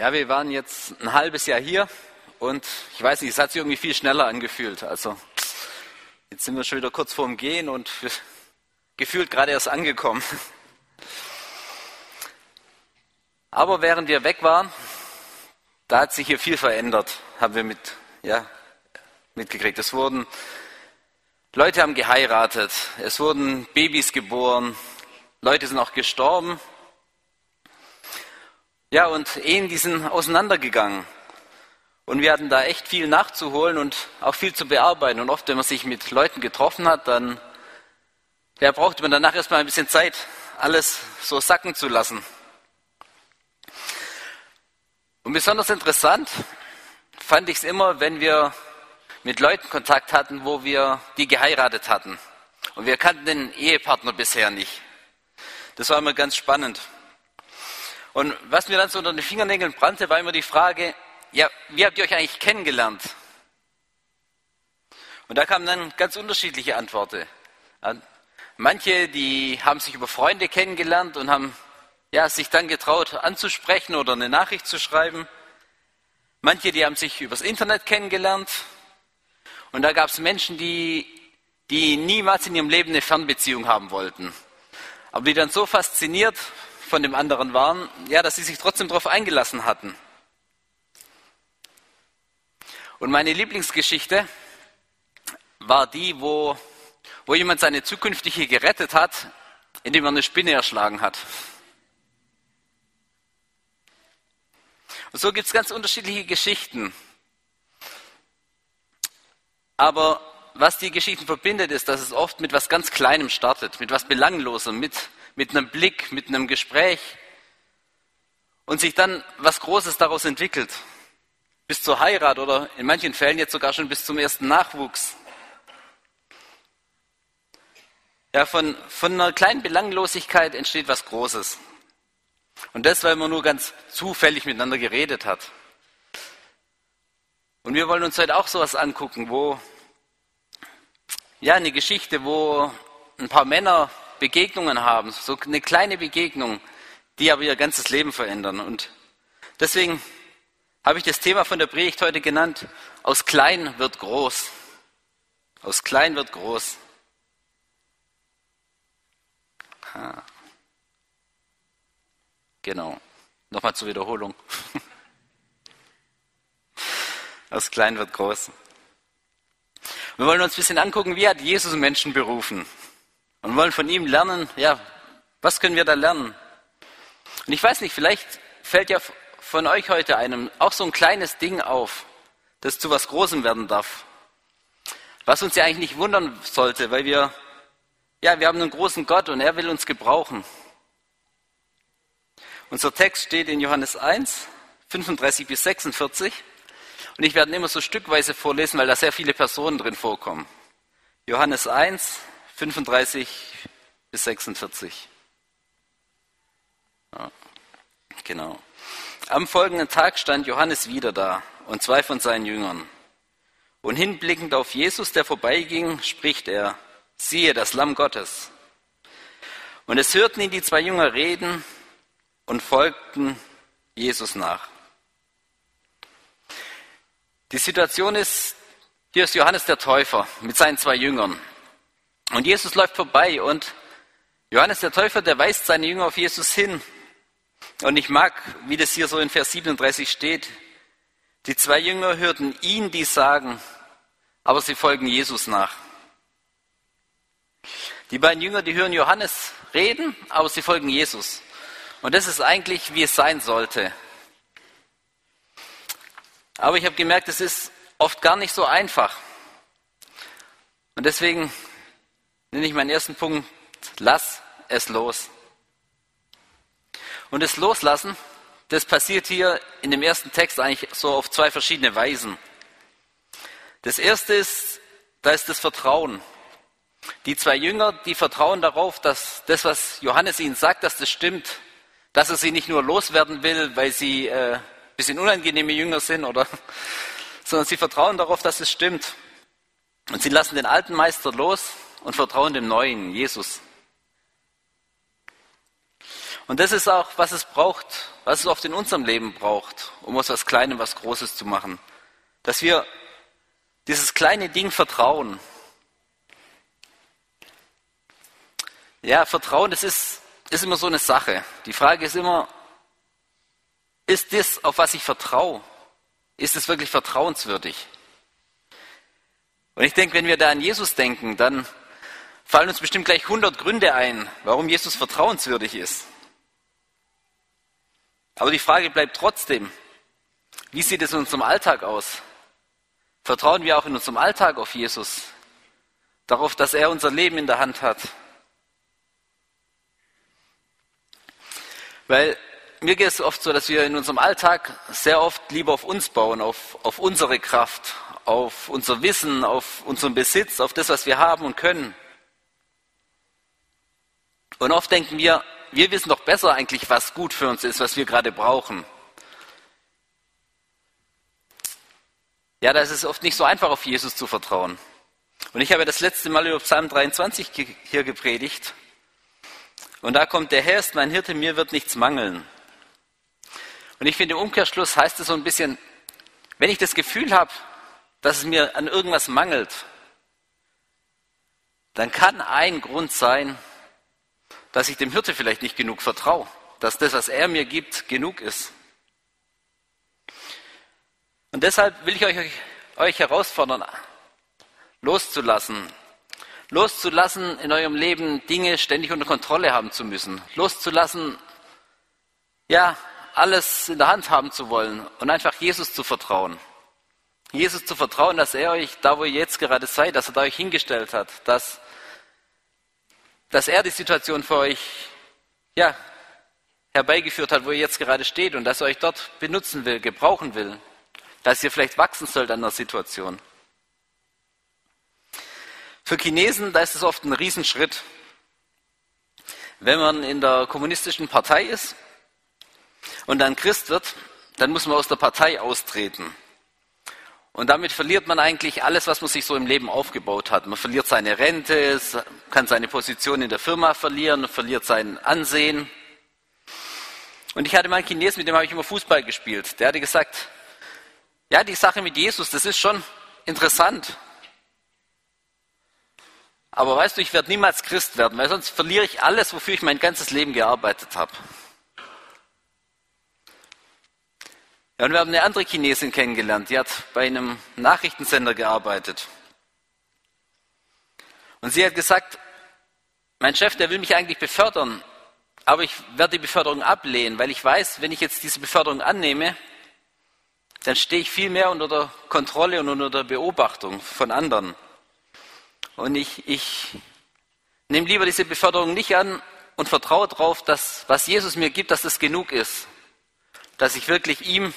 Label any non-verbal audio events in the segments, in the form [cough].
Ja, wir waren jetzt ein halbes Jahr hier und ich weiß nicht, es hat sich irgendwie viel schneller angefühlt. Also jetzt sind wir schon wieder kurz vorm Gehen und [laughs] gefühlt gerade erst angekommen. [laughs] Aber während wir weg waren, da hat sich hier viel verändert, haben wir mit, ja, mitgekriegt. Es wurden Leute haben geheiratet, es wurden Babys geboren, Leute sind auch gestorben. Ja, und Ehen, die sind auseinandergegangen. Und wir hatten da echt viel nachzuholen und auch viel zu bearbeiten. Und oft, wenn man sich mit Leuten getroffen hat, dann ja, brauchte man danach erstmal ein bisschen Zeit, alles so sacken zu lassen. Und besonders interessant fand ich es immer, wenn wir mit Leuten Kontakt hatten, wo wir die geheiratet hatten. Und wir kannten den Ehepartner bisher nicht. Das war immer ganz spannend. Und was mir dann so unter den Fingernägeln brannte, war immer die Frage, ja, wie habt ihr euch eigentlich kennengelernt? Und da kamen dann ganz unterschiedliche Antworten. Manche, die haben sich über Freunde kennengelernt und haben ja, sich dann getraut anzusprechen oder eine Nachricht zu schreiben. Manche, die haben sich übers Internet kennengelernt und da gab es Menschen, die, die niemals in ihrem Leben eine Fernbeziehung haben wollten. Aber die dann so fasziniert von dem anderen waren, ja, dass sie sich trotzdem darauf eingelassen hatten. Und meine Lieblingsgeschichte war die, wo, wo jemand seine zukünftige gerettet hat, indem er eine Spinne erschlagen hat. Und so gibt es ganz unterschiedliche Geschichten. Aber was die Geschichten verbindet, ist, dass es oft mit was ganz Kleinem startet, mit was Belanglosem, mit, mit einem Blick, mit einem Gespräch und sich dann was Großes daraus entwickelt. Bis zur Heirat oder in manchen Fällen jetzt sogar schon bis zum ersten Nachwuchs. Ja, von, von einer kleinen Belanglosigkeit entsteht was Großes. Und das, weil man nur ganz zufällig miteinander geredet hat. Und wir wollen uns heute auch sowas angucken, wo, ja, eine Geschichte, wo ein paar Männer Begegnungen haben, so eine kleine Begegnung, die aber ihr ganzes Leben verändern. Und deswegen habe ich das Thema von der Predigt heute genannt, aus klein wird groß. Aus klein wird groß. Ha. Genau. Nochmal zur Wiederholung. [laughs] Aus klein wird groß. Wir wollen uns ein bisschen angucken, wie hat Jesus Menschen berufen? Und wollen von ihm lernen, ja, was können wir da lernen? Und ich weiß nicht, vielleicht fällt ja von euch heute einem auch so ein kleines Ding auf, das zu was Großem werden darf. Was uns ja eigentlich nicht wundern sollte, weil wir, ja, wir haben einen großen Gott und er will uns gebrauchen. Unser Text steht in Johannes 1, 35 bis 46. Und ich werde immer so stückweise vorlesen, weil da sehr viele Personen drin vorkommen. Johannes 1, 35 bis 46. Ja, genau. Am folgenden Tag stand Johannes wieder da und zwei von seinen Jüngern. Und hinblickend auf Jesus, der vorbeiging, spricht er, siehe das Lamm Gottes. Und es hörten ihn die zwei Jünger reden und folgten Jesus nach. Die Situation ist, hier ist Johannes der Täufer mit seinen zwei Jüngern. Und Jesus läuft vorbei und Johannes der Täufer, der weist seine Jünger auf Jesus hin. Und ich mag, wie das hier so in Vers 37 steht, die zwei Jünger hörten ihn dies sagen, aber sie folgen Jesus nach. Die beiden Jünger, die hören Johannes reden, aber sie folgen Jesus. Und das ist eigentlich, wie es sein sollte. Aber ich habe gemerkt, es ist oft gar nicht so einfach. Und deswegen nenne ich meinen ersten Punkt, lass es los. Und das Loslassen, das passiert hier in dem ersten Text eigentlich so auf zwei verschiedene Weisen. Das erste ist, da ist das Vertrauen. Die zwei Jünger, die vertrauen darauf, dass das, was Johannes ihnen sagt, dass das stimmt, dass er sie nicht nur loswerden will, weil sie äh, bisschen unangenehme Jünger sind, oder, [laughs] sondern sie vertrauen darauf, dass es stimmt. Und sie lassen den alten Meister los und vertrauen dem neuen, Jesus. Und das ist auch, was es braucht, was es oft in unserem Leben braucht, um aus was Kleinem was Großes zu machen. Dass wir dieses kleine Ding vertrauen. Ja, Vertrauen, das ist, ist immer so eine Sache. Die Frage ist immer, ist das, auf was ich vertraue, ist es wirklich vertrauenswürdig? Und ich denke, wenn wir da an Jesus denken, dann fallen uns bestimmt gleich 100 Gründe ein, warum Jesus vertrauenswürdig ist. Aber die Frage bleibt trotzdem, wie sieht es in unserem Alltag aus? Vertrauen wir auch in unserem Alltag auf Jesus? Darauf, dass er unser Leben in der Hand hat? Weil mir geht es oft so, dass wir in unserem Alltag sehr oft lieber auf uns bauen, auf, auf unsere Kraft, auf unser Wissen, auf unseren Besitz, auf das, was wir haben und können. Und oft denken wir, wir wissen doch besser eigentlich, was gut für uns ist, was wir gerade brauchen. Ja, da ist es oft nicht so einfach, auf Jesus zu vertrauen. Und ich habe das letzte Mal über Psalm 23 hier gepredigt. Und da kommt, der Herr ist mein Hirte, mir wird nichts mangeln. Und ich finde, im Umkehrschluss heißt es so ein bisschen, wenn ich das Gefühl habe, dass es mir an irgendwas mangelt, dann kann ein Grund sein, dass ich dem Hirte vielleicht nicht genug vertraue, dass das, was er mir gibt, genug ist. Und deshalb will ich euch, euch herausfordern, loszulassen. Loszulassen, in eurem Leben Dinge ständig unter Kontrolle haben zu müssen. Loszulassen, ja, alles in der Hand haben zu wollen und einfach Jesus zu vertrauen. Jesus zu vertrauen, dass er euch da, wo ihr jetzt gerade seid, dass er da euch hingestellt hat, dass, dass er die Situation für euch ja, herbeigeführt hat, wo ihr jetzt gerade steht und dass er euch dort benutzen will, gebrauchen will, dass ihr vielleicht wachsen sollt an der Situation. Für Chinesen, da ist es oft ein Riesenschritt. Wenn man in der kommunistischen Partei ist und dann Christ wird, dann muss man aus der Partei austreten. Und damit verliert man eigentlich alles, was man sich so im Leben aufgebaut hat. Man verliert seine Rente, kann seine Position in der Firma verlieren, verliert sein Ansehen. Und ich hatte mal einen Chinesen, mit dem habe ich immer Fußball gespielt. Der hatte gesagt, ja, die Sache mit Jesus, das ist schon interessant. Aber weißt du, ich werde niemals Christ werden, weil sonst verliere ich alles, wofür ich mein ganzes Leben gearbeitet habe. Und wir haben eine andere Chinesin kennengelernt, die hat bei einem Nachrichtensender gearbeitet. Und sie hat gesagt, mein Chef, der will mich eigentlich befördern, aber ich werde die Beförderung ablehnen, weil ich weiß, wenn ich jetzt diese Beförderung annehme, dann stehe ich viel mehr unter der Kontrolle und unter der Beobachtung von anderen. Und ich, ich nehme lieber diese Beförderung nicht an und vertraue darauf, dass was Jesus mir gibt, dass das genug ist. Dass ich wirklich ihm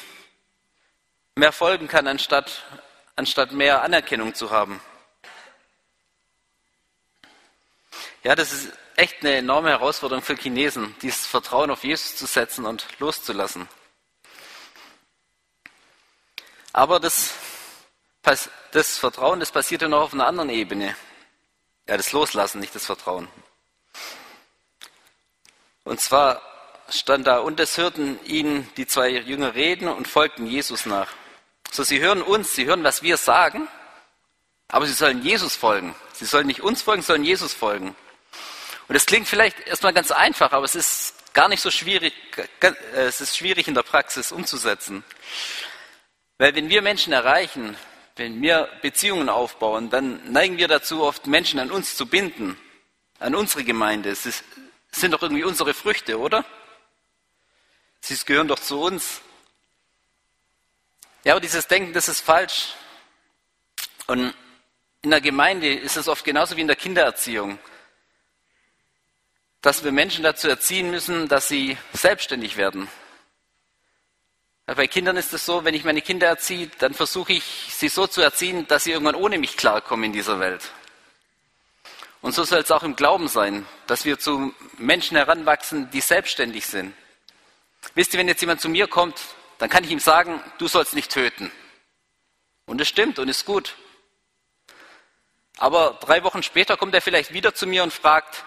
mehr folgen kann, anstatt, anstatt mehr Anerkennung zu haben. Ja, das ist echt eine enorme Herausforderung für Chinesen, dieses Vertrauen auf Jesus zu setzen und loszulassen. Aber das, das Vertrauen, das passiert ja noch auf einer anderen Ebene. Ja, das Loslassen, nicht das Vertrauen. Und zwar stand da, und es hörten ihn die zwei Jünger reden und folgten Jesus nach. So, sie hören uns, sie hören, was wir sagen, aber sie sollen Jesus folgen. Sie sollen nicht uns folgen, sollen Jesus folgen. Und es klingt vielleicht erstmal ganz einfach, aber es ist gar nicht so schwierig, es ist schwierig in der Praxis umzusetzen. Weil wenn wir Menschen erreichen, wenn wir Beziehungen aufbauen, dann neigen wir dazu, oft Menschen an uns zu binden, an unsere Gemeinde. Es ist, sind doch irgendwie unsere Früchte, oder? Sie gehören doch zu uns. Ja, aber dieses Denken, das ist falsch. Und in der Gemeinde ist es oft genauso wie in der Kindererziehung, dass wir Menschen dazu erziehen müssen, dass sie selbstständig werden. Bei Kindern ist es so, wenn ich meine Kinder erziehe, dann versuche ich, sie so zu erziehen, dass sie irgendwann ohne mich klarkommen in dieser Welt. Und so soll es auch im Glauben sein, dass wir zu Menschen heranwachsen, die selbstständig sind. Wisst ihr, wenn jetzt jemand zu mir kommt dann kann ich ihm sagen, du sollst nicht töten. Und es stimmt und ist gut. Aber drei Wochen später kommt er vielleicht wieder zu mir und fragt,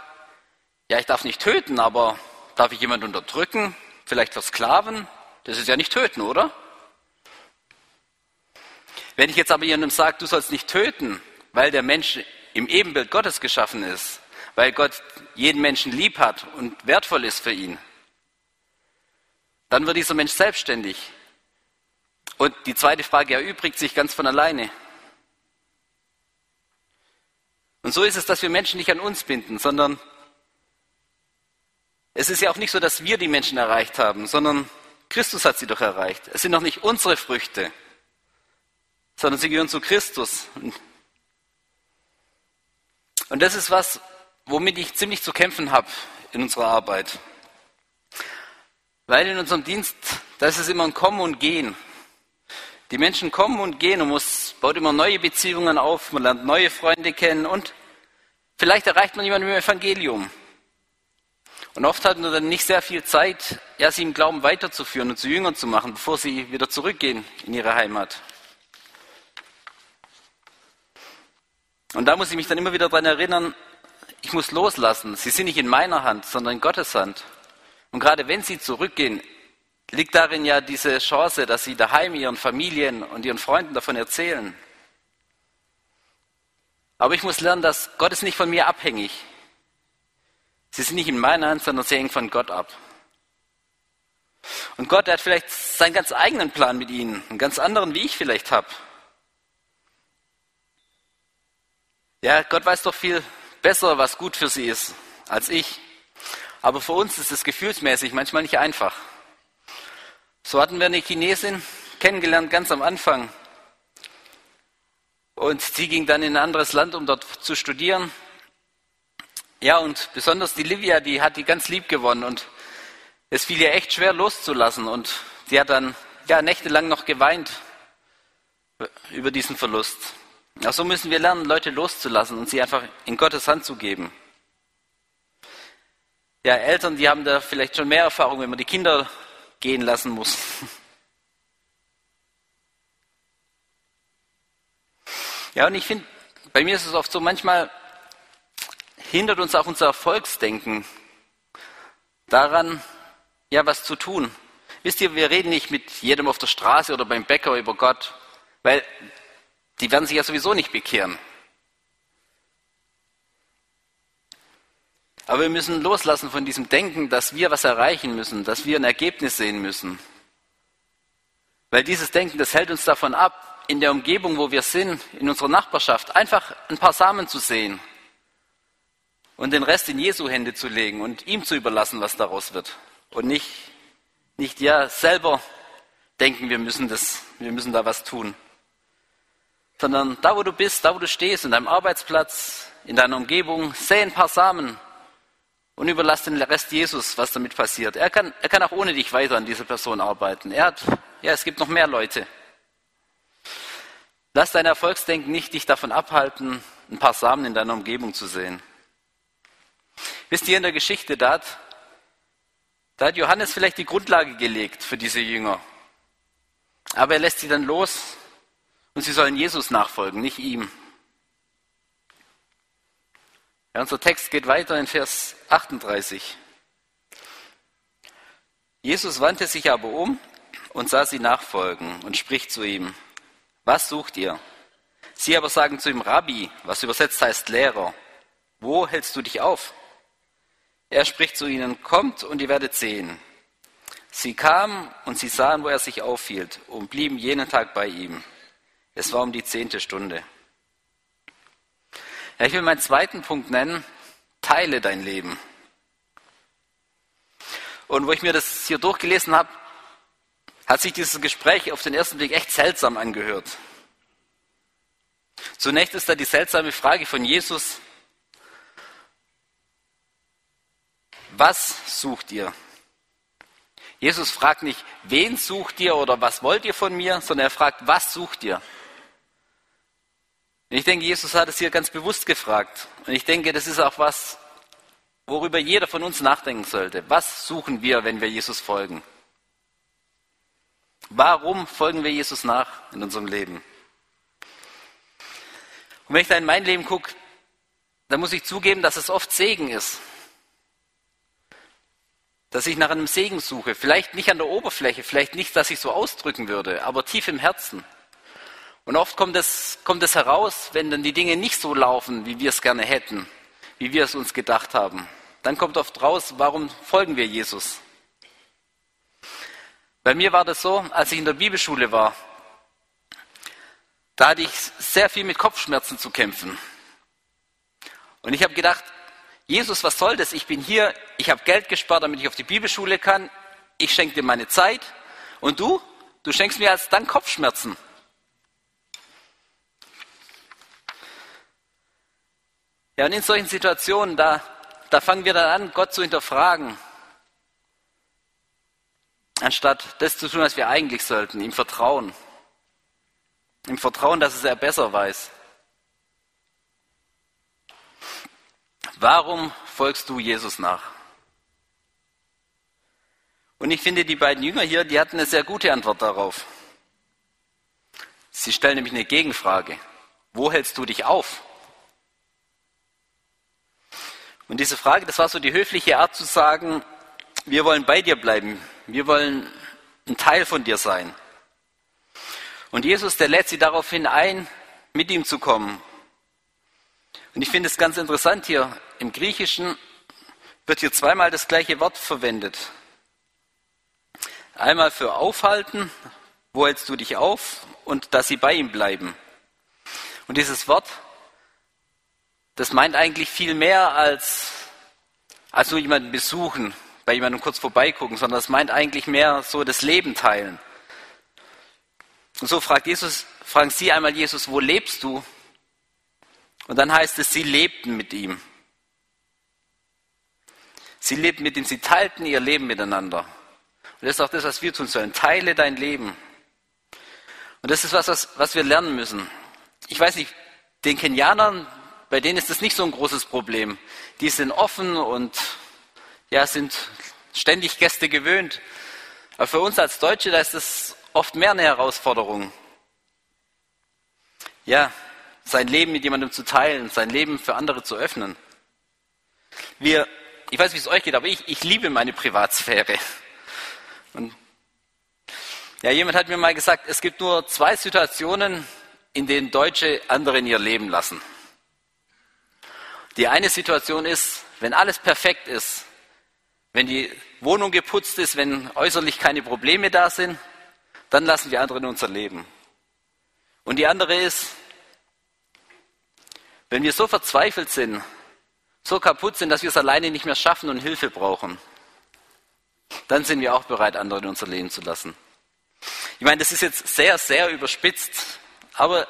ja, ich darf nicht töten, aber Darf ich jemanden unterdrücken? Vielleicht versklaven? Das ist ja nicht töten, oder? Wenn ich jetzt aber jemandem sage, du sollst nicht töten, weil der Mensch im Ebenbild Gottes geschaffen ist, weil Gott jeden Menschen lieb hat und wertvoll ist für ihn, dann wird dieser Mensch selbstständig. Und die zweite Frage erübrigt sich ganz von alleine. Und so ist es, dass wir Menschen nicht an uns binden, sondern es ist ja auch nicht so, dass wir die Menschen erreicht haben, sondern Christus hat sie doch erreicht. Es sind noch nicht unsere Früchte, sondern sie gehören zu Christus. Und das ist was, womit ich ziemlich zu kämpfen habe in unserer Arbeit. Weil in unserem Dienst, da ist es immer ein Kommen und Gehen. Die Menschen kommen und gehen und man baut immer neue Beziehungen auf, man lernt neue Freunde kennen und vielleicht erreicht man jemanden dem Evangelium. Und oft hat man dann nicht sehr viel Zeit, ja, sie im Glauben weiterzuführen und zu Jüngern zu machen, bevor sie wieder zurückgehen in ihre Heimat. Und da muss ich mich dann immer wieder daran erinnern, ich muss loslassen. Sie sind nicht in meiner Hand, sondern in Gottes Hand. Und gerade wenn sie zurückgehen, liegt darin ja diese Chance, dass sie daheim ihren Familien und ihren Freunden davon erzählen. Aber ich muss lernen, dass Gott ist nicht von mir abhängig. Sie sind nicht in meiner Hand, sondern sie hängen von Gott ab. Und Gott hat vielleicht seinen ganz eigenen Plan mit ihnen, einen ganz anderen, wie ich vielleicht habe. Ja, Gott weiß doch viel besser, was gut für sie ist, als ich. Aber für uns ist es gefühlsmäßig manchmal nicht einfach. So hatten wir eine Chinesin kennengelernt ganz am Anfang. Und sie ging dann in ein anderes Land, um dort zu studieren. Ja, und besonders die Livia, die hat die ganz lieb gewonnen. Und es fiel ihr echt schwer loszulassen. Und sie hat dann ja, nächtelang noch geweint über diesen Verlust. Auch so müssen wir lernen, Leute loszulassen und sie einfach in Gottes Hand zu geben. Ja, Eltern, die haben da vielleicht schon mehr Erfahrung, wenn man die Kinder gehen lassen muss. Ja, und ich finde, bei mir ist es oft so, manchmal hindert uns auch unser Erfolgsdenken daran, ja, was zu tun. Wisst ihr, wir reden nicht mit jedem auf der Straße oder beim Bäcker über Gott, weil die werden sich ja sowieso nicht bekehren. Aber wir müssen loslassen von diesem Denken, dass wir was erreichen müssen, dass wir ein Ergebnis sehen müssen. Weil dieses Denken, das hält uns davon ab, in der Umgebung, wo wir sind, in unserer Nachbarschaft, einfach ein paar Samen zu sehen und den Rest in Jesu Hände zu legen und ihm zu überlassen, was daraus wird. Und nicht, nicht ja selber denken, wir müssen das, wir müssen da was tun. Sondern da, wo du bist, da, wo du stehst, in deinem Arbeitsplatz, in deiner Umgebung, säe ein paar Samen und überlass den Rest Jesus, was damit passiert. Er kann, er kann auch ohne dich weiter an dieser Person arbeiten. Er hat, ja, es gibt noch mehr Leute. Lass dein Erfolgsdenken nicht dich davon abhalten, ein paar Samen in deiner Umgebung zu sehen. Wisst ihr in der Geschichte, da hat, da hat Johannes vielleicht die Grundlage gelegt für diese Jünger. Aber er lässt sie dann los und sie sollen Jesus nachfolgen, nicht ihm. Ja, unser Text geht weiter in Vers 38. Jesus wandte sich aber um und sah sie nachfolgen und spricht zu ihm, was sucht ihr? Sie aber sagen zu ihm, Rabbi, was übersetzt heißt Lehrer, wo hältst du dich auf? Er spricht zu ihnen, kommt und ihr werdet sehen. Sie kamen und sie sahen, wo er sich aufhielt und blieben jenen Tag bei ihm. Es war um die zehnte Stunde. Ja, ich will meinen zweiten Punkt nennen, teile dein Leben. Und wo ich mir das hier durchgelesen habe, hat sich dieses Gespräch auf den ersten Blick echt seltsam angehört. Zunächst ist da die seltsame Frage von Jesus, was sucht ihr? Jesus fragt nicht, wen sucht ihr oder was wollt ihr von mir, sondern er fragt, was sucht ihr? Ich denke, Jesus hat es hier ganz bewusst gefragt. Und ich denke, das ist auch was, worüber jeder von uns nachdenken sollte. Was suchen wir, wenn wir Jesus folgen? Warum folgen wir Jesus nach in unserem Leben? Und wenn ich da in mein Leben gucke, dann muss ich zugeben, dass es oft Segen ist. dass ich nach einem Segen suche. Vielleicht nicht an der Oberfläche, vielleicht nicht, dass ich so ausdrücken würde, aber tief im Herzen. Und oft kommt es, kommt es heraus, wenn dann die Dinge nicht so laufen, wie wir es gerne hätten, wie wir es uns gedacht haben. Dann kommt oft raus, warum folgen wir Jesus? Bei mir war das so, als ich in der Bibelschule war, da hatte ich sehr viel mit Kopfschmerzen zu kämpfen. Und ich habe gedacht, Jesus, was soll das? Ich bin hier, ich habe Geld gespart, damit ich auf die Bibelschule kann. Ich schenke dir meine Zeit. Und du? Du schenkst mir als dann Kopfschmerzen. Ja, und in solchen Situationen, da, da fangen wir dann an, Gott zu hinterfragen. Anstatt das zu tun, was wir eigentlich sollten, ihm vertrauen. Im Vertrauen, dass es er besser weiß. Warum folgst du Jesus nach? Und ich finde, die beiden Jünger hier, die hatten eine sehr gute Antwort darauf. Sie stellen nämlich eine Gegenfrage. Wo hältst du dich auf? Und diese Frage, das war so die höfliche Art zu sagen, wir wollen bei dir bleiben. Wir wollen ein Teil von dir sein. Und Jesus, der lädt sie daraufhin ein, mit ihm zu kommen. Und ich finde es ganz interessant hier, im Griechischen wird hier zweimal das gleiche Wort verwendet. Einmal für aufhalten, wo hältst du dich auf, und dass sie bei ihm bleiben. Und dieses Wort, das meint eigentlich viel mehr als, als nur jemanden besuchen, bei jemandem kurz vorbeigucken, sondern das meint eigentlich mehr so das Leben teilen. Und so fragt Jesus, fragen sie einmal Jesus, wo lebst du? Und dann heißt es, sie lebten mit ihm. Sie lebten mit ihm, sie teilten ihr Leben miteinander. Und das ist auch das, was wir tun sollen. Teile dein Leben. Und das ist was, was, was wir lernen müssen. Ich weiß nicht, den Kenianern, bei denen ist das nicht so ein großes Problem. Die sind offen und ja, sind ständig Gäste gewöhnt. Aber für uns als Deutsche, da ist das oft mehr eine Herausforderung. Ja, sein Leben mit jemandem zu teilen, sein Leben für andere zu öffnen. Wir, ich weiß, wie es euch geht, aber ich, ich liebe meine Privatsphäre. Und ja, jemand hat mir mal gesagt, es gibt nur zwei Situationen, in denen Deutsche andere in ihr Leben lassen. Die eine Situation ist, wenn alles perfekt ist, wenn die Wohnung geputzt ist, wenn äußerlich keine Probleme da sind, dann lassen wir andere in unser Leben. Und die andere ist, wenn wir so verzweifelt sind, so kaputt sind, dass wir es alleine nicht mehr schaffen und Hilfe brauchen, dann sind wir auch bereit, andere in unser Leben zu lassen. Ich meine, das ist jetzt sehr, sehr überspitzt, aber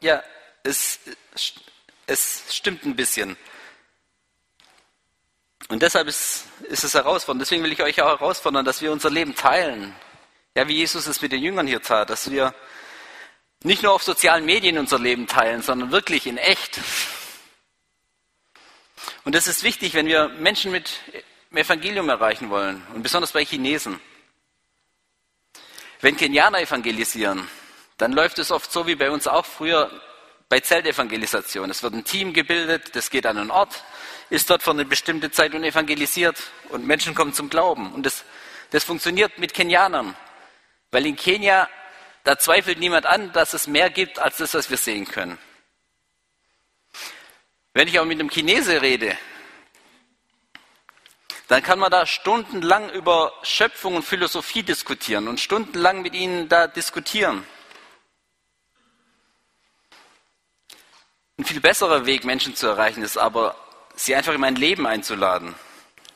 ja, es, es stimmt ein bisschen. Und deshalb ist, ist es herausfordernd. Deswegen will ich euch auch herausfordern, dass wir unser Leben teilen. Ja, wie Jesus es mit den Jüngern hier tat, dass wir nicht nur auf sozialen Medien unser Leben teilen, sondern wirklich in echt. Und das ist wichtig, wenn wir Menschen mit Evangelium erreichen wollen und besonders bei Chinesen. Wenn Kenianer evangelisieren, dann läuft es oft so wie bei uns auch früher bei Zeltevangelisation. Es wird ein Team gebildet, das geht an einen Ort, ist dort für eine bestimmte Zeit und evangelisiert und Menschen kommen zum Glauben. Und das, das funktioniert mit Kenianern, weil in Kenia, da zweifelt niemand an, dass es mehr gibt als das, was wir sehen können. Wenn ich auch mit einem Chinese rede, dann kann man da stundenlang über Schöpfung und Philosophie diskutieren und stundenlang mit ihnen da diskutieren. Viel besserer Weg, Menschen zu erreichen, ist aber sie einfach in mein Leben einzuladen.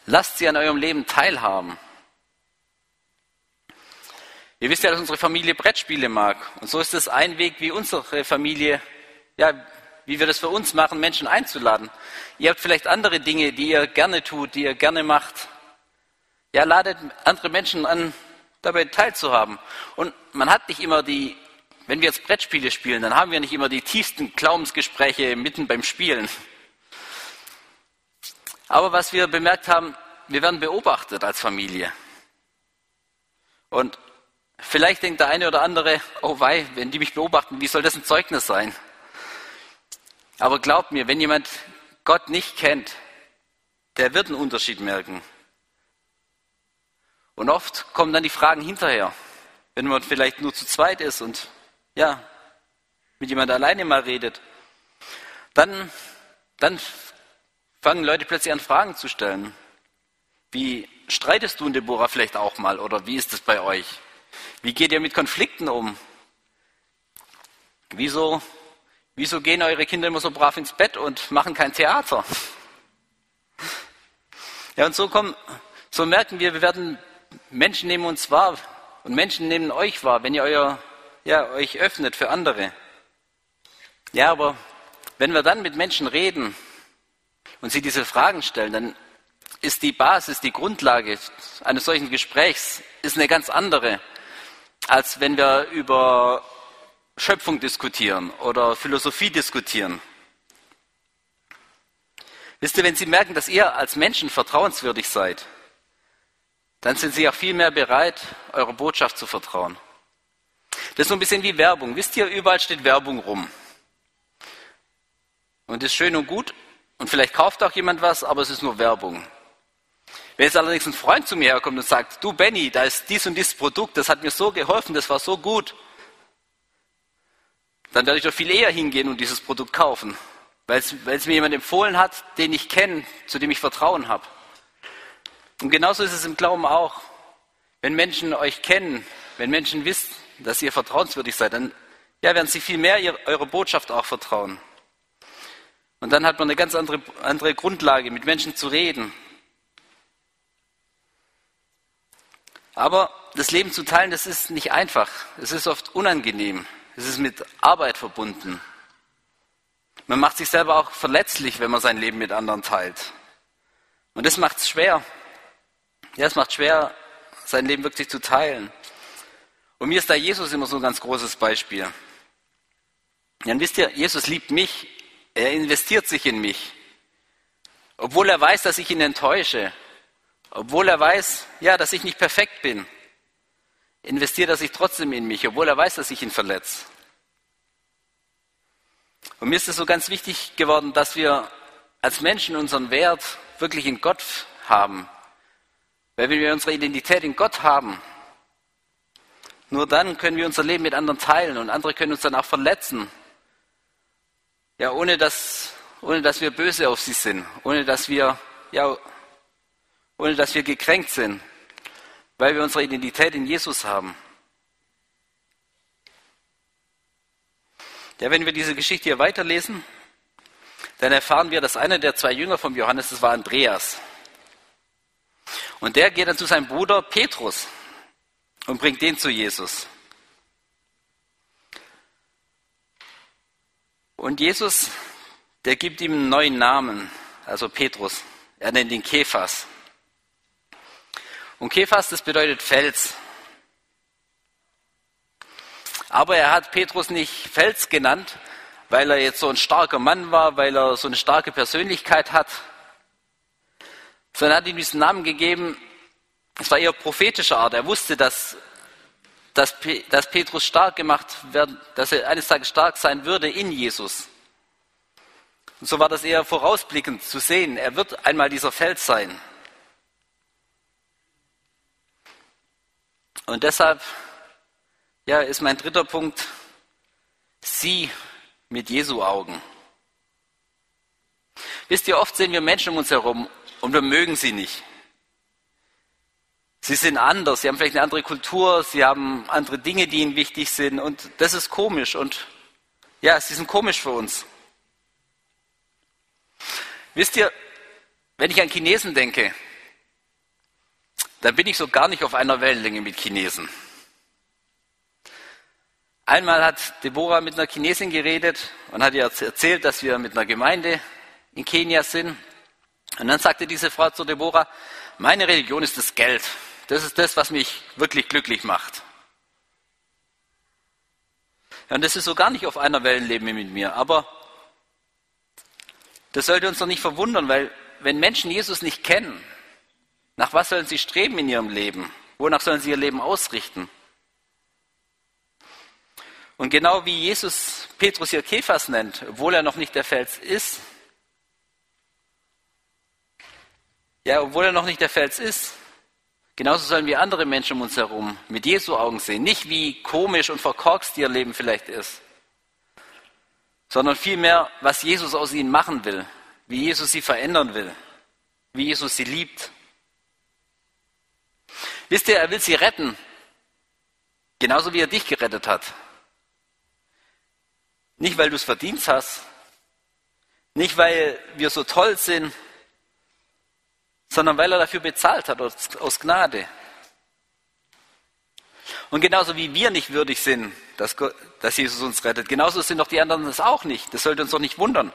Lasst sie an eurem Leben teilhaben. Ihr wisst ja, dass unsere Familie Brettspiele mag. Und so ist es ein Weg, wie unsere Familie, ja, wie wir das für uns machen, Menschen einzuladen. Ihr habt vielleicht andere Dinge, die ihr gerne tut, die ihr gerne macht. Ja, ladet andere Menschen an, dabei teilzuhaben. Und man hat nicht immer die, wenn wir jetzt Brettspiele spielen, dann haben wir nicht immer die tiefsten Glaubensgespräche mitten beim Spielen. Aber was wir bemerkt haben, wir werden beobachtet als Familie. Und vielleicht denkt der eine oder andere, oh wei, wenn die mich beobachten, wie soll das ein Zeugnis sein? Aber glaubt mir, wenn jemand Gott nicht kennt, der wird einen Unterschied merken. Und oft kommen dann die Fragen hinterher, wenn man vielleicht nur zu zweit ist und ja, mit jemand alleine mal redet. Dann, dann fangen Leute plötzlich an, Fragen zu stellen. Wie streitest du und Deborah vielleicht auch mal? Oder wie ist es bei euch? Wie geht ihr mit Konflikten um? Wieso, wieso gehen eure Kinder immer so brav ins Bett und machen kein Theater? Ja, und so kommen, so merken wir, wir werden, Menschen nehmen uns wahr und Menschen nehmen euch wahr, wenn ihr euer, ja, euch öffnet für andere. Ja, aber wenn wir dann mit Menschen reden und sie diese Fragen stellen, dann ist die Basis, die Grundlage eines solchen Gesprächs ist eine ganz andere, als wenn wir über Schöpfung diskutieren oder Philosophie diskutieren. Wisst ihr, wenn Sie merken, dass ihr als Menschen vertrauenswürdig seid, dann sind Sie auch viel mehr bereit, eurer Botschaft zu vertrauen. Das ist so ein bisschen wie Werbung. Wisst ihr, überall steht Werbung rum. Und ist schön und gut. Und vielleicht kauft auch jemand was, aber es ist nur Werbung. Wenn jetzt allerdings ein Freund zu mir herkommt und sagt, du Benny, da ist dies und dieses Produkt, das hat mir so geholfen, das war so gut, dann werde ich doch viel eher hingehen und dieses Produkt kaufen, weil es, mir jemand empfohlen hat, den ich kenne, zu dem ich Vertrauen habe. Und genauso ist es im Glauben auch. Wenn Menschen euch kennen, wenn Menschen wissen, dass ihr vertrauenswürdig seid, dann ja, werden sie viel mehr ihre, eure Botschaft auch vertrauen. Und dann hat man eine ganz andere, andere Grundlage, mit Menschen zu reden. Aber das Leben zu teilen, das ist nicht einfach. Es ist oft unangenehm. Es ist mit Arbeit verbunden. Man macht sich selber auch verletzlich, wenn man sein Leben mit anderen teilt. Und das macht es schwer. Ja, es macht schwer, sein Leben wirklich zu teilen. Und mir ist da Jesus immer so ein ganz großes Beispiel. Dann wisst ihr, Jesus liebt mich. Er investiert sich in mich. Obwohl er weiß, dass ich ihn enttäusche. Obwohl er weiß, ja, dass ich nicht perfekt bin investiert er sich trotzdem in mich, obwohl er weiß, dass ich ihn verletze. Und mir ist es so ganz wichtig geworden, dass wir als Menschen unseren Wert wirklich in Gott haben. Weil wenn wir unsere Identität in Gott haben, nur dann können wir unser Leben mit anderen teilen und andere können uns dann auch verletzen. Ja, ohne dass, ohne dass wir böse auf sie sind, ohne dass wir, ja, ohne dass wir gekränkt sind weil wir unsere Identität in Jesus haben. Ja, wenn wir diese Geschichte hier weiterlesen, dann erfahren wir, dass einer der zwei Jünger von Johannes, das war Andreas. Und der geht dann zu seinem Bruder Petrus und bringt den zu Jesus. Und Jesus, der gibt ihm einen neuen Namen, also Petrus. Er nennt ihn Kephas. Und Kephas, das bedeutet Fels. Aber er hat Petrus nicht Fels genannt, weil er jetzt so ein starker Mann war, weil er so eine starke Persönlichkeit hat, sondern er hat ihm diesen Namen gegeben, es war eher prophetischer Art. Er wusste, dass, dass, dass Petrus stark gemacht wird, dass er eines Tages stark sein würde in Jesus. Und so war das eher vorausblickend zu sehen. Er wird einmal dieser Fels sein. Und deshalb ja, ist mein dritter Punkt, sie mit Jesu Augen. Wisst ihr, oft sehen wir Menschen um uns herum und wir mögen sie nicht. Sie sind anders, sie haben vielleicht eine andere Kultur, sie haben andere Dinge, die ihnen wichtig sind und das ist komisch und ja, sie sind komisch für uns. Wisst ihr, wenn ich an Chinesen denke, dann bin ich so gar nicht auf einer Wellenlänge mit Chinesen. Einmal hat Deborah mit einer Chinesin geredet und hat ihr erzählt, dass wir mit einer Gemeinde in Kenia sind. Und dann sagte diese Frau zu Deborah, meine Religion ist das Geld. Das ist das, was mich wirklich glücklich macht. Ja, und das ist so gar nicht auf einer Wellenlänge mit mir. Aber das sollte uns doch nicht verwundern, weil wenn Menschen Jesus nicht kennen, nach was sollen sie streben in ihrem Leben? Wonach sollen sie ihr Leben ausrichten? Und genau wie Jesus Petrus hier Kephas nennt, obwohl er noch nicht der Fels ist, ja, obwohl er noch nicht der Fels ist, Genauso sollen wir andere Menschen um uns herum mit Jesu Augen sehen. Nicht wie komisch und verkorkst ihr Leben vielleicht ist, sondern vielmehr, was Jesus aus ihnen machen will, wie Jesus sie verändern will, wie Jesus sie liebt. Wisst ihr, er will sie retten, genauso wie er dich gerettet hat. Nicht, weil du es verdient hast, nicht, weil wir so toll sind, sondern weil er dafür bezahlt hat, aus, aus Gnade. Und genauso wie wir nicht würdig sind, dass, Gott, dass Jesus uns rettet, genauso sind doch die anderen es auch nicht. Das sollte uns doch nicht wundern.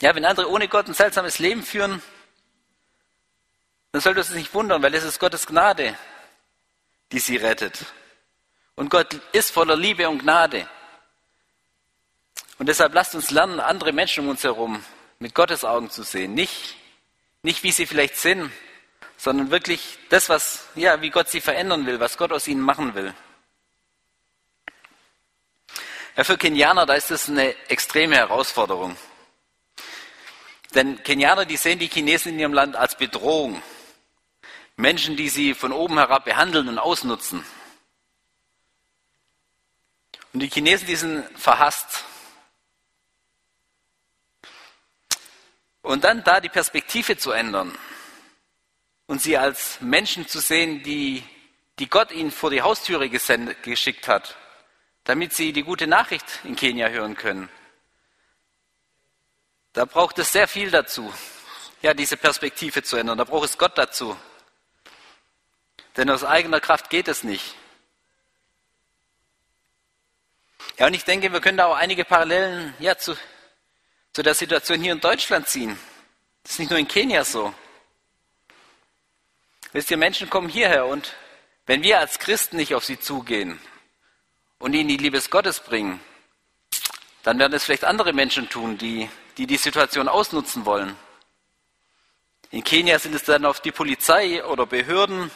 Ja, wenn andere ohne Gott ein seltsames Leben führen, dann sollte uns nicht wundern, weil es ist Gottes Gnade, die sie rettet. Und Gott ist voller Liebe und Gnade. Und deshalb lasst uns lernen, andere Menschen um uns herum mit Gottes Augen zu sehen. Nicht, nicht wie sie vielleicht sind, sondern wirklich das, was, ja, wie Gott sie verändern will, was Gott aus ihnen machen will. Ja, für Kenianer, da ist das eine extreme Herausforderung. Denn Kenianer, die sehen die Chinesen in ihrem Land als Bedrohung. Menschen, die sie von oben herab behandeln und ausnutzen. Und die Chinesen, die sind verhasst. Und dann da die Perspektive zu ändern und sie als Menschen zu sehen, die, die Gott ihnen vor die Haustüre gesendet, geschickt hat, damit sie die gute Nachricht in Kenia hören können. Da braucht es sehr viel dazu, ja, diese Perspektive zu ändern. Da braucht es Gott dazu. Denn aus eigener Kraft geht es nicht. Ja, und ich denke, wir können da auch einige Parallelen ja, zu, zu der Situation hier in Deutschland ziehen. Das ist nicht nur in Kenia so. Wisst ihr, Menschen kommen hierher und wenn wir als Christen nicht auf sie zugehen und ihnen die Liebe Gottes bringen, dann werden es vielleicht andere Menschen tun, die, die die Situation ausnutzen wollen. In Kenia sind es dann oft die Polizei oder Behörden,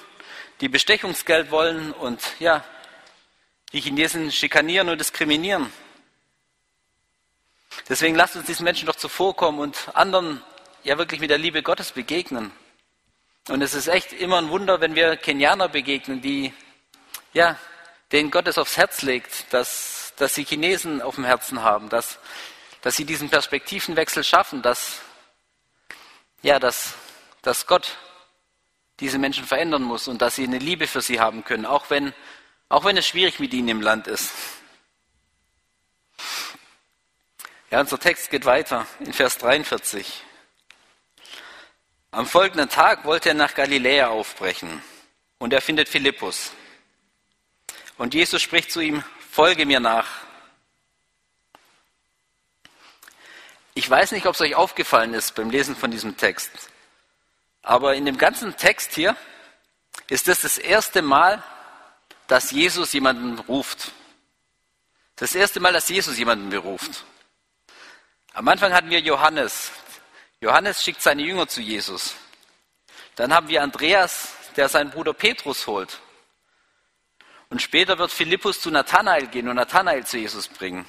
die Bestechungsgeld wollen und ja, die Chinesen schikanieren und diskriminieren. Deswegen lasst uns diesen Menschen doch zuvorkommen und anderen ja wirklich mit der Liebe Gottes begegnen. Und es ist echt immer ein Wunder, wenn wir Kenianer begegnen, die, ja, denen Gott es aufs Herz legt, dass, dass sie Chinesen auf dem Herzen haben, dass, dass sie diesen Perspektivenwechsel schaffen, dass, ja, dass, dass Gott diese Menschen verändern muss und dass sie eine Liebe für sie haben können, auch wenn, auch wenn es schwierig mit ihnen im Land ist. Ja, unser Text geht weiter in Vers 43. Am folgenden Tag wollte er nach Galiläa aufbrechen und er findet Philippus. Und Jesus spricht zu ihm, folge mir nach. Ich weiß nicht, ob es euch aufgefallen ist beim Lesen von diesem Text, aber in dem ganzen Text hier ist das das erste Mal, dass Jesus jemanden ruft. Das erste Mal, dass Jesus jemanden beruft. Am Anfang hatten wir Johannes. Johannes schickt seine Jünger zu Jesus. Dann haben wir Andreas, der seinen Bruder Petrus holt. Und später wird Philippus zu Nathanael gehen und Nathanael zu Jesus bringen.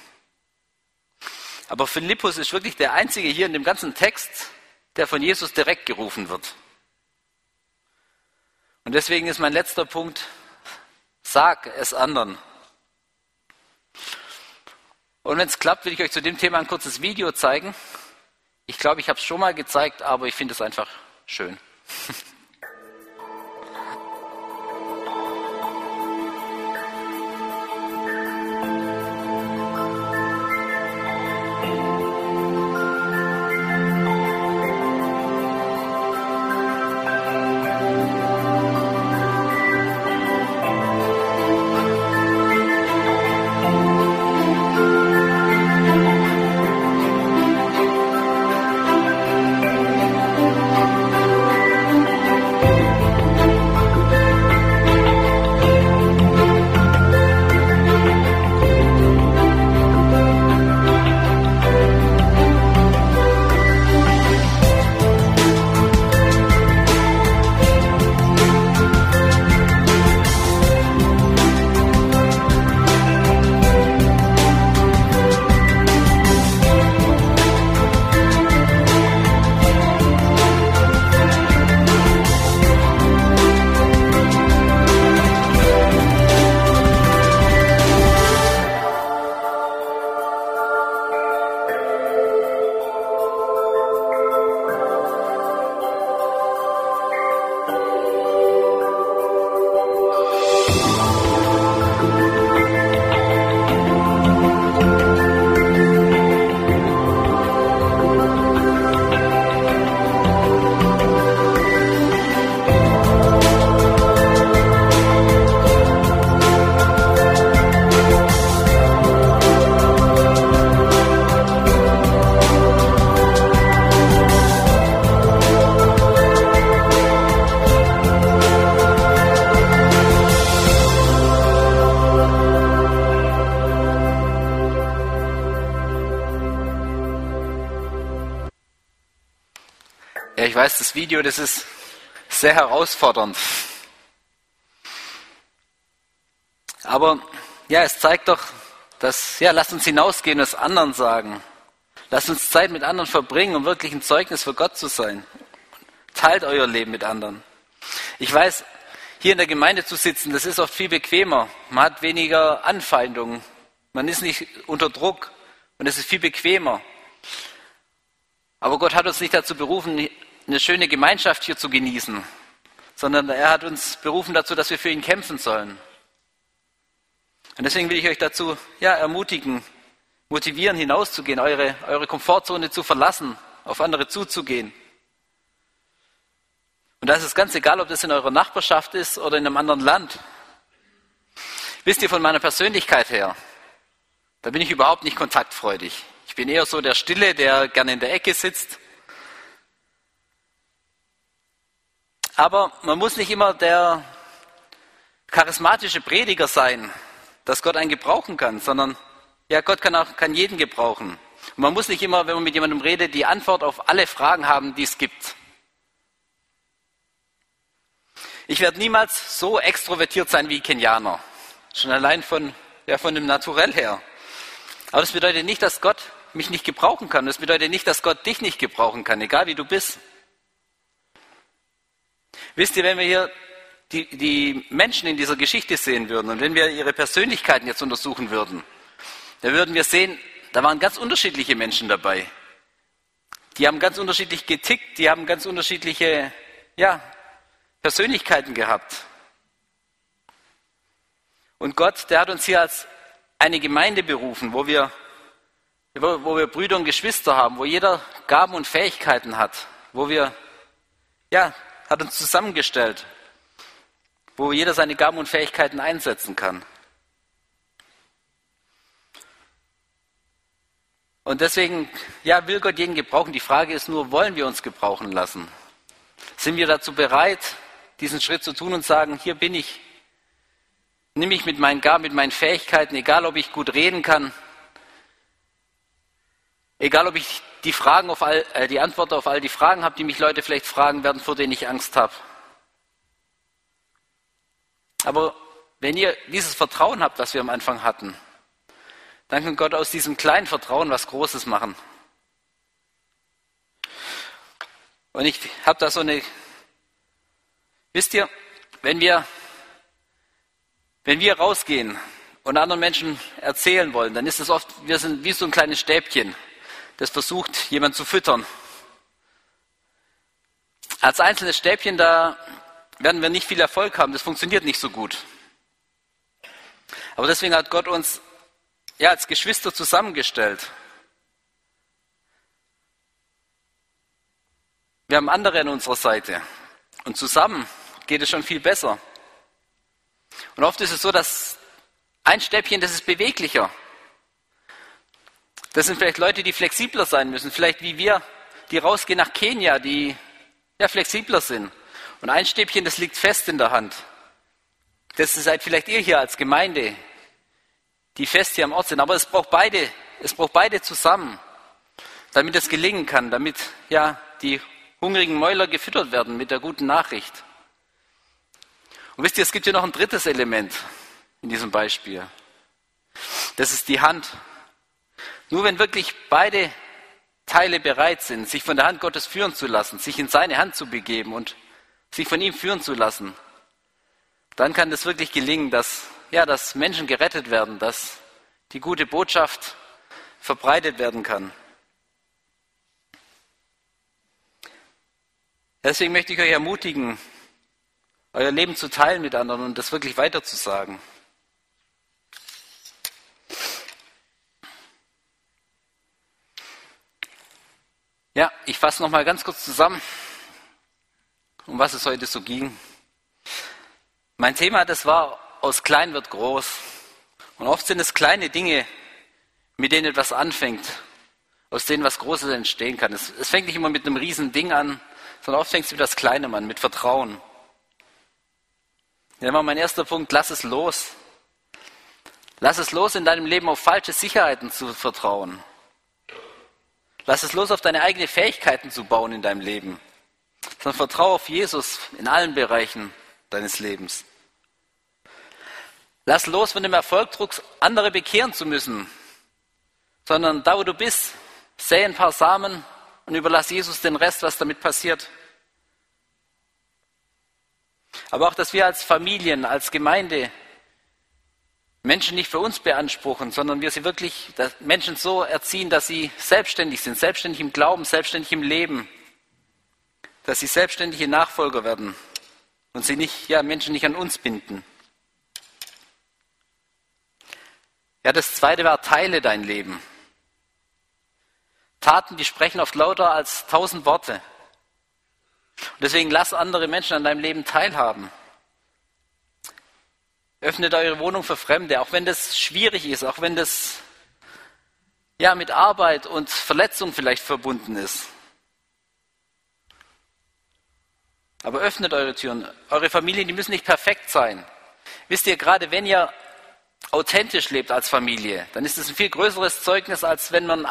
Aber Philippus ist wirklich der einzige hier in dem ganzen Text, der von Jesus direkt gerufen wird. Und deswegen ist mein letzter Punkt, sag es anderen. Und wenn es klappt, will ich euch zu dem Thema ein kurzes Video zeigen. Ich glaube, ich habe es schon mal gezeigt, aber ich finde es einfach schön. [laughs] Video, das ist sehr herausfordernd. Aber ja, es zeigt doch, dass, ja, lasst uns hinausgehen und es anderen sagen. Lasst uns Zeit mit anderen verbringen, um wirklich ein Zeugnis für Gott zu sein. Teilt euer Leben mit anderen. Ich weiß, hier in der Gemeinde zu sitzen, das ist oft viel bequemer. Man hat weniger Anfeindungen. Man ist nicht unter Druck und es ist viel bequemer. Aber Gott hat uns nicht dazu berufen, eine schöne Gemeinschaft hier zu genießen, sondern er hat uns berufen dazu, dass wir für ihn kämpfen sollen. Und deswegen will ich euch dazu ja, ermutigen, motivieren, hinauszugehen, eure, eure Komfortzone zu verlassen, auf andere zuzugehen. Und das ist ganz egal, ob das in eurer Nachbarschaft ist oder in einem anderen Land. Wisst ihr von meiner Persönlichkeit her, da bin ich überhaupt nicht kontaktfreudig. Ich bin eher so der Stille, der gerne in der Ecke sitzt. Aber man muss nicht immer der charismatische Prediger sein, dass Gott einen gebrauchen kann, sondern ja, Gott kann auch kann jeden gebrauchen. Und man muss nicht immer, wenn man mit jemandem redet, die Antwort auf alle Fragen haben, die es gibt. Ich werde niemals so extrovertiert sein wie Kenianer. Schon allein von, ja, von dem Naturell her. Aber das bedeutet nicht, dass Gott mich nicht gebrauchen kann. Das bedeutet nicht, dass Gott dich nicht gebrauchen kann, egal wie du bist. Wisst ihr, wenn wir hier die, die Menschen in dieser Geschichte sehen würden und wenn wir ihre Persönlichkeiten jetzt untersuchen würden, dann würden wir sehen, da waren ganz unterschiedliche Menschen dabei. Die haben ganz unterschiedlich getickt, die haben ganz unterschiedliche ja, Persönlichkeiten gehabt. Und Gott, der hat uns hier als eine Gemeinde berufen, wo wir, wo wir Brüder und Geschwister haben, wo jeder Gaben und Fähigkeiten hat, wo wir, ja, hat uns zusammengestellt, wo jeder seine Gaben und Fähigkeiten einsetzen kann. Und deswegen, ja, will Gott jeden gebrauchen. Die Frage ist nur, wollen wir uns gebrauchen lassen? Sind wir dazu bereit, diesen Schritt zu tun und sagen, hier bin ich, nimm mich mit meinen Gaben, mit meinen Fähigkeiten, egal ob ich gut reden kann, egal ob ich die Fragen auf all, äh, die Antwort auf all die Fragen habe, die mich Leute vielleicht fragen werden, vor denen ich Angst habe. Aber wenn ihr dieses Vertrauen habt, was wir am Anfang hatten, dann kann Gott aus diesem kleinen Vertrauen was Großes machen. Und ich habe da so eine, wisst ihr, wenn wir, wenn wir rausgehen und anderen Menschen erzählen wollen, dann ist es oft, wir sind wie so ein kleines Stäbchen, das versucht, jemand zu füttern. Als einzelnes Stäbchen, da werden wir nicht viel Erfolg haben, das funktioniert nicht so gut. Aber deswegen hat Gott uns ja, als Geschwister zusammengestellt. Wir haben andere an unserer Seite und zusammen geht es schon viel besser. Und oft ist es so, dass ein Stäbchen, das ist beweglicher. Das sind vielleicht Leute, die flexibler sein müssen, vielleicht wie wir, die rausgehen nach Kenia, die ja flexibler sind. Und ein Stäbchen, das liegt fest in der Hand. Das seid vielleicht ihr hier als Gemeinde, die fest hier am Ort sind. Aber es braucht beide, es braucht beide zusammen, damit es gelingen kann, damit ja die hungrigen Mäuler gefüttert werden mit der guten Nachricht. Und wisst ihr, es gibt hier noch ein drittes Element in diesem Beispiel. Das ist die Hand. Nur wenn wirklich beide Teile bereit sind, sich von der Hand Gottes führen zu lassen, sich in seine Hand zu begeben und sich von ihm führen zu lassen, dann kann es wirklich gelingen, dass ja, dass Menschen gerettet werden, dass die gute Botschaft verbreitet werden kann. Deswegen möchte ich euch ermutigen, euer Leben zu teilen mit anderen und das wirklich weiterzusagen. Ja, ich fasse noch mal ganz kurz zusammen, um was es heute so ging. Mein Thema, das war aus klein wird groß. Und oft sind es kleine Dinge, mit denen etwas anfängt, aus denen was Großes entstehen kann. Es, es fängt nicht immer mit einem riesen Ding an, sondern oft fängt es mit etwas Kleinem an, mit Vertrauen. Ja, war mein erster Punkt, lass es los. Lass es los, in deinem Leben auf falsche Sicherheiten zu vertrauen. Lass es los, auf deine eigenen Fähigkeiten zu bauen in deinem Leben. sondern vertraue auf Jesus in allen Bereichen deines Lebens. Lass los von dem Erfolgdruck, andere bekehren zu müssen, sondern da, wo du bist, säe ein paar Samen und überlass Jesus den Rest, was damit passiert. Aber auch, dass wir als Familien, als Gemeinde Menschen nicht für uns beanspruchen, sondern wir sie wirklich Menschen so erziehen, dass sie selbstständig sind, selbstständig im Glauben, selbstständig im Leben, dass sie selbstständige Nachfolger werden und sie nicht, ja, Menschen nicht an uns binden. Ja, das zweite war, teile dein Leben. Taten, die sprechen oft lauter als tausend Worte. Und deswegen lass andere Menschen an deinem Leben teilhaben. Öffnet eure Wohnung für Fremde, auch wenn das schwierig ist, auch wenn das ja mit Arbeit und Verletzung vielleicht verbunden ist. Aber öffnet eure Türen. Eure Familien, die müssen nicht perfekt sein. Wisst ihr, gerade wenn ihr authentisch lebt als Familie, dann ist es ein viel größeres Zeugnis, als wenn man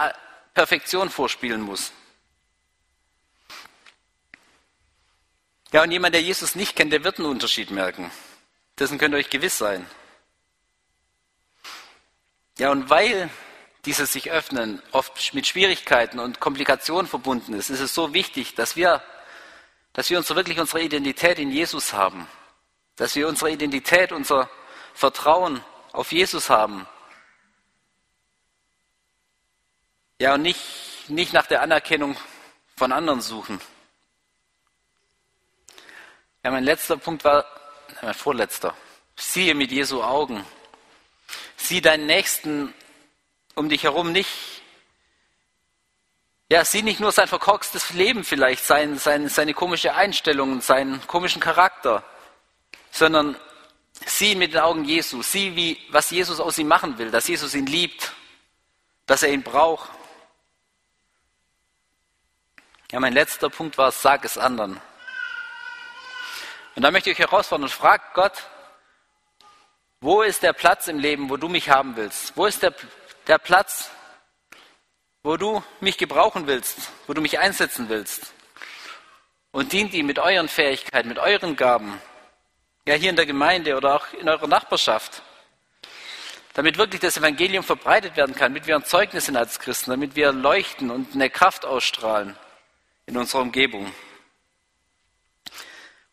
Perfektion vorspielen muss. Ja, und jemand, der Jesus nicht kennt, der wird einen Unterschied merken. Dessen könnt ihr euch gewiss sein. Ja, und weil dieses sich öffnen oft mit Schwierigkeiten und Komplikationen verbunden ist, ist es so wichtig, dass wir, dass wir uns wirklich unsere Identität in Jesus haben. Dass wir unsere Identität, unser Vertrauen auf Jesus haben. Ja, und nicht, nicht nach der Anerkennung von anderen suchen. Ja, mein letzter Punkt war, mein vorletzter. Siehe mit Jesu Augen. Sieh deinen Nächsten um dich herum nicht. Ja, sieh nicht nur sein verkorkstes Leben vielleicht, sein, sein, seine komische Einstellung, seinen komischen Charakter, sondern Sieh mit den Augen Jesu. Sieh, wie, was Jesus aus ihm machen will, dass Jesus ihn liebt, dass er ihn braucht. Ja, mein letzter Punkt war, sag es anderen. Und da möchte ich euch herausfordern und fragt Gott, wo ist der Platz im Leben, wo du mich haben willst? Wo ist der, der Platz, wo du mich gebrauchen willst, wo du mich einsetzen willst? Und dient ihm mit euren Fähigkeiten, mit euren Gaben, ja hier in der Gemeinde oder auch in eurer Nachbarschaft, damit wirklich das Evangelium verbreitet werden kann, damit wir ein Zeugnis sind als Christen, damit wir leuchten und eine Kraft ausstrahlen in unserer Umgebung.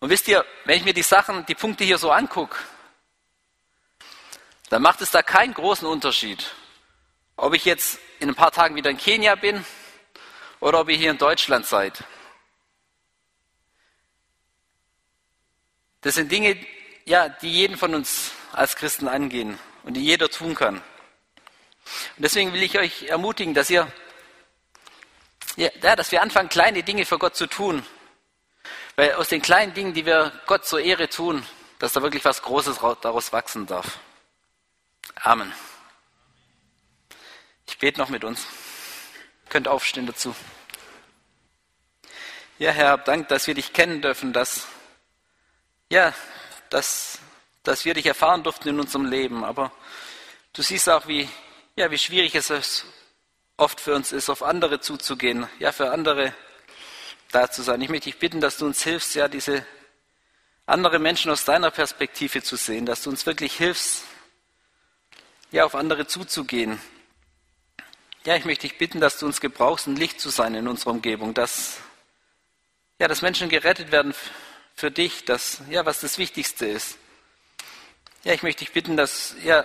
Und wisst ihr, wenn ich mir die Sachen, die Punkte hier so angucke, dann macht es da keinen großen Unterschied, ob ich jetzt in ein paar Tagen wieder in Kenia bin oder ob ihr hier in Deutschland seid. Das sind Dinge, ja, die jeden von uns als Christen angehen und die jeder tun kann. Und deswegen will ich euch ermutigen, dass ihr, ja, dass wir anfangen, kleine Dinge für Gott zu tun. Weil aus den kleinen Dingen, die wir Gott zur Ehre tun, dass da wirklich was Großes daraus wachsen darf. Amen. Ich bete noch mit uns. Ihr könnt aufstehen dazu. Ja, Herr, Dank, dass wir dich kennen dürfen, dass ja, dass, dass wir dich erfahren durften in unserem Leben. Aber du siehst auch, wie, ja, wie schwierig es oft für uns ist, auf andere zuzugehen, ja, für andere da zu sein. Ich möchte dich bitten, dass du uns hilfst, ja, diese andere Menschen aus deiner Perspektive zu sehen, dass du uns wirklich hilfst, ja, auf andere zuzugehen. Ja, ich möchte dich bitten, dass du uns gebrauchst, ein Licht zu sein in unserer Umgebung, dass, ja, dass Menschen gerettet werden für dich, dass, ja, was das Wichtigste ist. Ja, ich möchte dich bitten, dass ja,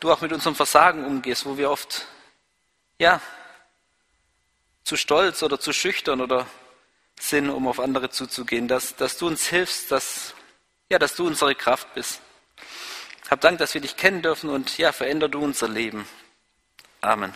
du auch mit unserem Versagen umgehst, wo wir oft ja, zu stolz oder zu schüchtern oder sind, um auf andere zuzugehen, dass, dass du uns hilfst, dass, ja, dass du unsere Kraft bist. Hab Dank, dass wir dich kennen dürfen und ja, veränder du unser Leben. Amen.